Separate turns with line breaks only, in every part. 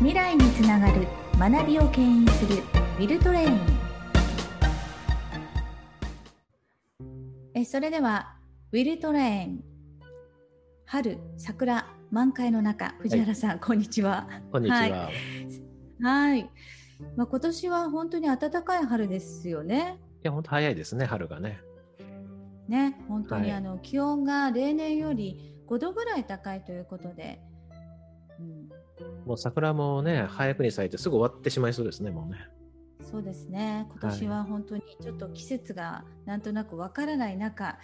未来につながる学びを牽引するウィルトレイン。えそれではウィルトレイン。春桜満開の中。藤原さん、はい、こんにちは。
こんにちは。はい、
はい。まあ、今年は本当に暖かい春ですよね。
いや本当早いですね春がね。
ね本当にあの、はい、気温が例年より5度ぐらい高いということで、
うん、もう桜もね、早くに咲いてすぐ終わってしまいそうですね、もうね。
そうですね。今年は本当にちょっと季節がなんとなくわからない中、はい、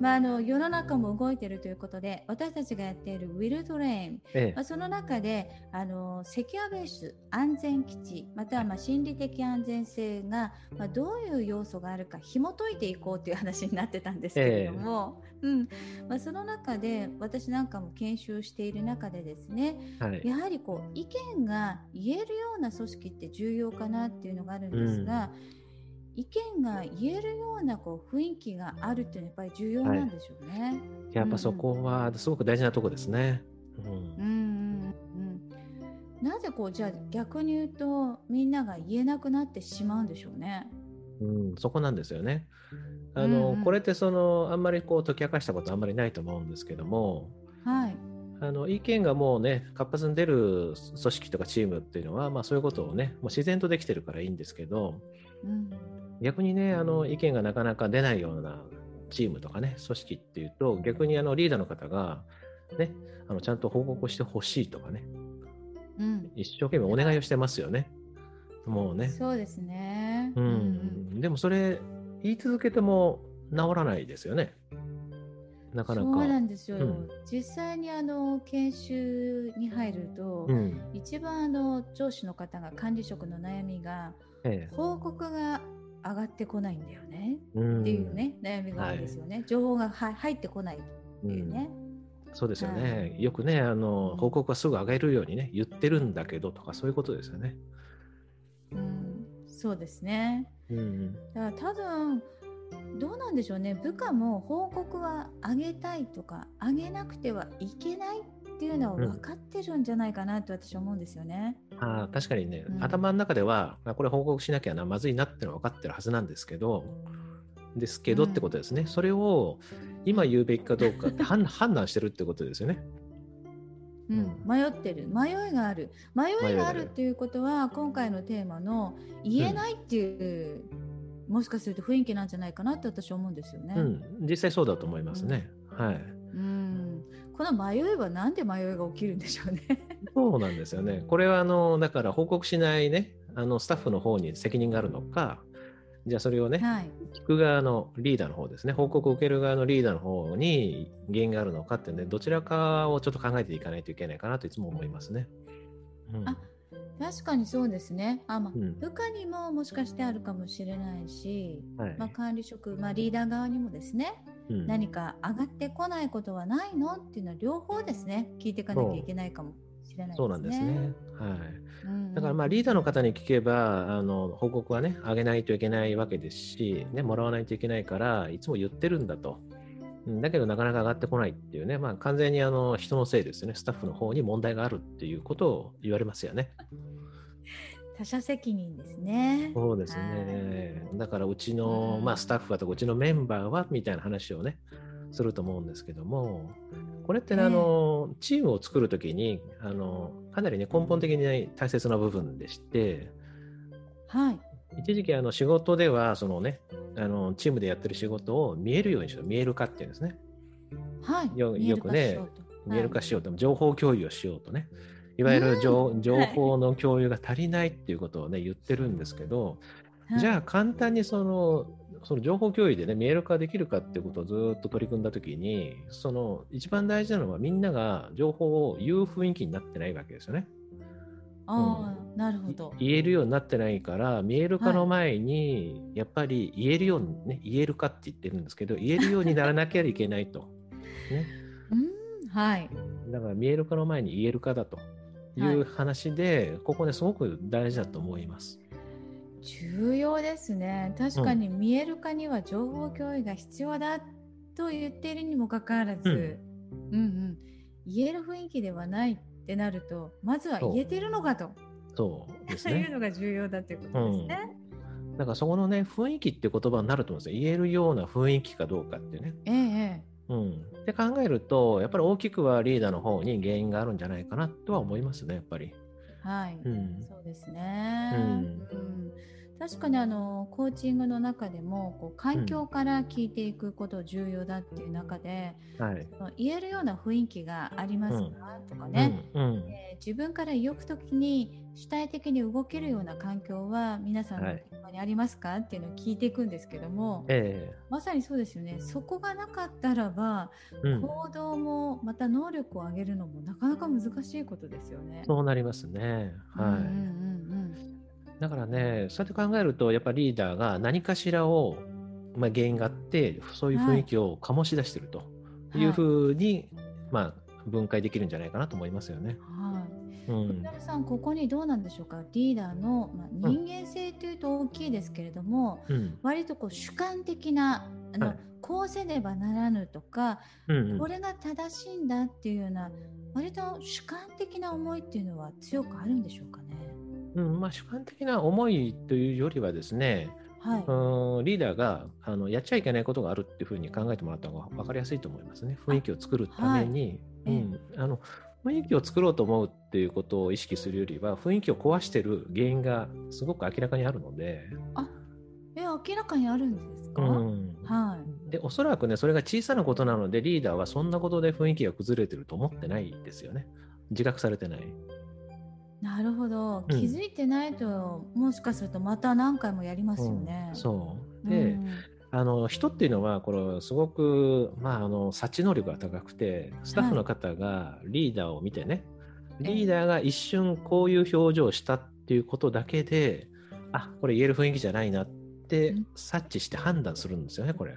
まあ、あの世の中も動いているということで私たちがやっているウィルトレイン、ええ、まあ、その中であのセキュアベース安全基地またはまあ心理的安全性が、まあ、どういう要素があるか紐解いていこうという話になってたんですけれども、え、うんまあ、その中で私なんかも研修している中でですね、はい、やはりこう意見が言えるような組織って重要かなっていうのがあるんですが、うん、意見が言えるようなこう雰囲気があるっていうのはやっぱり重要なんでしょうね。はい、
やっぱそこはすごく大事なとこですね。
うん、うんうんなぜこうじゃあ逆に言うとみんなが言えなくなってしまうんでしょうね。
うん、そこなんですよね。あの、うんうん、これってそのあんまりこう解き明かしたことあんまりないと思うんですけども、
はい、
あの意見がもうね活発に出る組織とかチームっていうのは、まあ、そういうことをねもう自然とできてるからいいんですけど、うん、逆にねあの意見がなかなか出ないようなチームとかね組織っていうと逆にあのリーダーの方が、ね、あのちゃんと報告してほしいとかね、うん、一生懸命お願いをしてますよね。もうね。
そうですね。
うん。うん、でもそれ言い続けても治らないですよね。なかなか。
そうなんですよ。うん、実際にあの研修に入ると、うん、一番あの上司の方が管理職の悩みが、ええ、報告が上がってこないんだよね、うん、っていうね悩みが多いですよね。はい、情報がは入ってこないっていうね。
そうですよね、はい、よくねあの報告はすぐ上げるようにね言ってるんだけどとかそういうことですよね。
うん、そうですね。うん、だから多分どうなんでしょうね。部下も報告は上げたいとか上げなくてはいけないっていうのは分かってるんじゃないかなと私は思うんですよね。
うん、あ確かにね、うん、頭の中ではこれ報告しなきゃなまずいなってのは分かってるはずなんですけどですけどってことですね、うん、それを今言うべきかどうかって判断してるってことですよね。
うん、迷ってる迷いがある迷いがあるっていうことは今回のテーマの言えないっていうもしかすると雰囲気なんじゃないかなって私は思うんですよね。
うん、実際そうだと思いますね。うん、はい。
うん。この迷いはなんで迷いが起きるんでしょうね。
そうなんですよね。これはあのだから報告しないねあのスタッフの方に責任があるのか。じゃあそれをね、はい、聞く側のリーダーの方ですね、報告を受ける側のリーダーの方に原因があるのかってね、どちらかをちょっと考えていかないといけないかなといつも思いますね。
うん、あ確かにそうですね。あまあ、うん、部下にももしかしてあるかもしれないし、はい、まあ、管理職、まあ、リーダー側にもですね、うん、何か上がってこないことはないのっていうのは両方ですね。聞いていかなきゃいけないかもしれないですね。そうなんですね。
はい。うん、だからまあリーダーの方に聞けばあの報告はね上げないといけないわけですし、ね、もらわないといけないからいつも言ってるんだと。だけどなかなか上がってこないっていうね、まあ、完全にあの人のせいですね、スタッフの方に問題があるっていうことを言われますよね。
他者責任ですね。
そうですね。だからうちの、まあ、スタッフはとかうちのメンバーはみたいな話をねすると思うんですけどもこれってね、あのチームを作るときにあのかなりね根本的に大切な部分でして、
はい、
一時期あの仕事ではそのねあのチームでやってる仕事を見えるようにしよう見える化っていうんですね。
はい、
よよくね見える化しようと、情報共有をしようとね。いわゆる情うん、情報の共有が足りないっていうことをね、言ってるんですけど、はい、じゃあ簡単にそのその情報共有でね見える化できるかっていうことをずっと取り組んだときにその一番大事なのはみんなが情報を言う雰囲気になってないわけですよね。
ああ、うん、なるほど。
言えるようになってないから見える化の前に、やっぱり言えるようにね言えるかって言ってるんですけど言えるようにならなきゃいけないと。
ね、うんはい。
だから見える化の前に言えるかだと。いう話で、はい、ここねすごく大事だと思います。
重要ですね。確かに見える化には情報共有が必要だと言っているにもかかわらず、うん、うんうん。言える雰囲気ではないっってなるとまずは言えてるのかと。
そうです
ね。いうのが重要だということですね。
うん、だからそこのね雰囲気って言葉になると思うんですよ。言えるような雰囲気かどうかってね。
ええ。
うん、って考えるとやっぱり大きくはリーダーの方に原因があるんじゃないかなとは思いますねやっぱり。
はい、うん、そうですね。うん、うん確かにあのコーチングの中でもこう環境から聞いていくこと重要だっていう中で、うん。はい、言えるような雰囲気がありますか、うん、とかね、うん、えー、自分から動く時に主体的に動けるような環境は皆さんの現場にありますか、はい、っていうのを聞いていくんですけども、えー、まさにそうですよね。そこがなかったらば、行動もまた能力を上げるのもなかなか難しいことですよね。
そうなりますね。はい、うんうんうんだからね、そうやって考えると、やっぱりリーダーが何かしらを、まあ、原因があって、そういう雰囲気を醸し出しているとい。うふうに、はい、まあ、分解できるんじゃないかなと思いますよね。
はい。うん、さん、ここにどうなんでしょうか、リーダーの、まあ、人間性というと大きいですけれども、うん、割とこう主観的なあの、はい、こうせねばならぬとか、うんうん、これが正しいんだっていうような割と主観的な思いっていうのは強くあるんでしょうかね？
うんまあ、主観的な思いというよりはですね、はい、うんリーダーがあのやっちゃいけないことがあるっていうふうに考えてもらった方が分かりやすいと思いますね。雰囲気を作るために、はい、うん、あの雰囲気を作ろうと思うっていうことを意識するよりは雰囲気を壊してる原因がすごく明らかにあるので。
あえ明らかにあるんですか、うん、
はい、でおそらくねそれが小さなことなのでリーダーはそんなことで雰囲気が崩れてると思ってないですよね。自覚されてない。
なるほど。気づいてないと、うん、もしかするとまた何回もやりますよね。
うん、そう。で、うん、あの人っていうのはこれすごく、まあ、あの察知能力が高くてスタッフの方がリーダーを見てね、はい、リーダーが一瞬こういう表情をしたっていうことだけであこれ言える雰囲気じゃないなって察知して判断するんですよねこれ。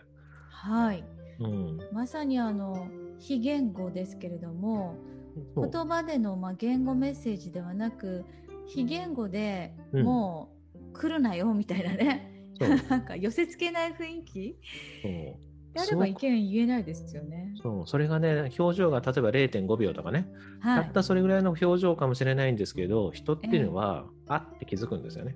はい、うん、まさにあの非言語ですけれども言葉でのまあ言語メッセージではなく非言語でもう来るなよみたいなね、う。ん、なんか寄せつけない雰囲気。であれば意見言えないですよね。
そう。それがね表情が例えば0.5秒とかね、はい、たったそれぐらいの表情かもしれないんですけど人っていうのは、えー、あって気づくんですよね。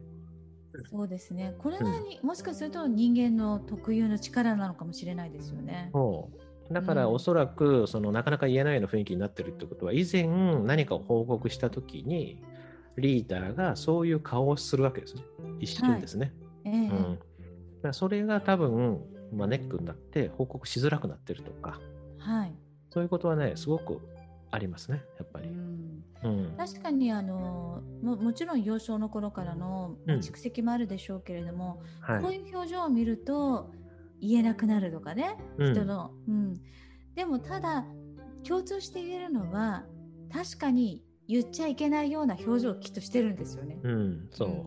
そうですね。これがに、うん、もしかすると人間の特有の力なのかもしれないですよね。
そうだからおそらくそのなかなか言えないような雰囲気になってるってことは以前何かを報告した時にリーダーがそういう顔をするわけですね。一瞬ですね。はい、えー、うん、それが多分、まあ、ネックになって報告しづらくなってるとか、はい、そういうことはねすごくありますねやっぱり。うん。
うん、確かにあのももちろん幼少の頃からの蓄積もあるでしょうけれども、うんはい、こういう表情を見ると言えなくなるとかね、人の、うん、でもただ共通して言えるのは確かに言っちゃいけないような表情をきっとしてるんですよね。
うん、そう、うん、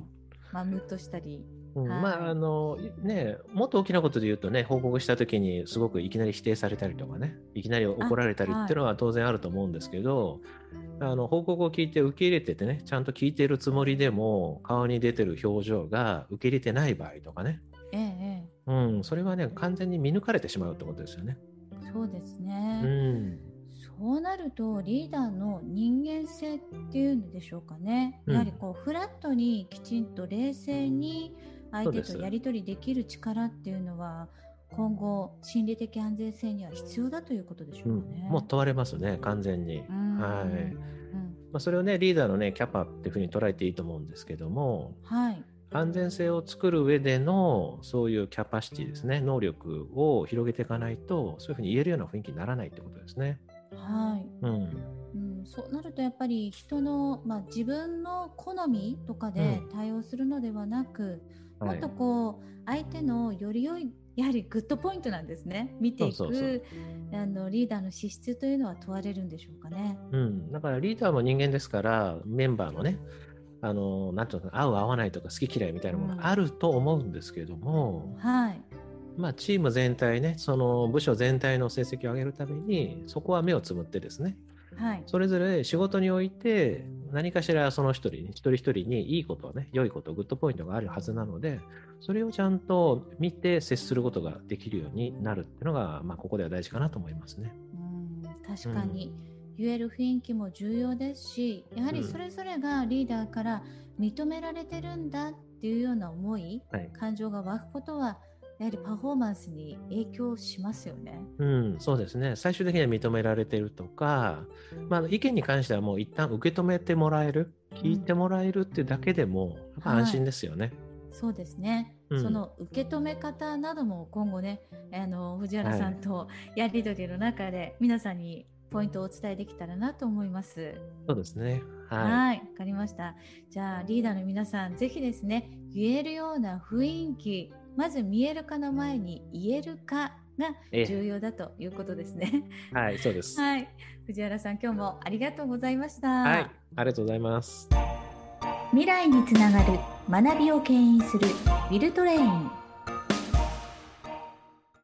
まあ、ムッとしたり。
うん、まああのねもっと大きなことで言うとね報告した時にすごくいきなり否定されたりとかねいきなり怒られたりっていうのは当然あると思うんですけどあ、はい、の報告を聞いて受け入れててねちゃんと聞いているつもりでも顔に出てる表情が受け入れてない場合とかね、ええうん、それはね完全に見抜かれてしまうってことですよね。
そうですね、うん、そうなるとリーダーの人間性っていうんでしょうかね、やはりこうフラットにきちんと冷静に相手とやり取りできる力っていうのは今後心理的安全性には必要だということでしょうかね。
うん、もう問われますね完全に。はい、うん。まあ、それをねリーダーのねキャパっていうふうに捉えていいと思うんですけども、はい、安全性を作る上でのそういうキャパシティですね。能力を広げていかないとそういうふうに言えるような雰囲気にならないってことですね。
はい、うん。うん、そうなるとやっぱり人の、まあ、自分の好みとかで対応するのではなく、うん、もっとこう、相手のより良いやはりグッドポイントなんですね。見ていくあのリーダーの資質というのは問われるんでしょうかね。
うん、だからリーダーも人間ですからメンバーのねあのなんていうの合う合わないとか好き嫌いみたいなものがあると思うんですけども、はい。まあ、チーム全体ねその部署全体の成績を上げるためにそこは目をつむってですね、はい、それぞれ仕事において何かしらその一人一人一人にいいことね良いことグッドポイントがあるはずなのでそれをちゃんと見て接することができるようになるっていうのが、まあ、ここでは大事かなと思いますね。
うん確かに、うん言える雰囲気も重要ですしやはりそれぞれがリーダーから認められてるんだっていうような思い、はい、感情が湧くことはやはりパフォーマンスに影響しますよね。
うん、そうですね。最終的には認められてるとか、まあ、意見に関してはもう一旦受け止めてもらえる、聞いてもらえるってだけでも、安心ですよね。はい、
そうですね。うん、その受け止め方なども今後ね、あの藤原さんとやり取りの中で皆さんにポイントをお伝えできたらなと思います。
そうですね。
はい。わかりました。じゃあリーダーの皆さん、ぜひですね、言えるような雰囲気、まず見えるかの前に言えるかが重要だということですね。
はい、そうです。
はい。藤原さん、今日もありがとうございました。
はい、ありがとうございます。
未来につながる学びを牽引するウィルトレイン。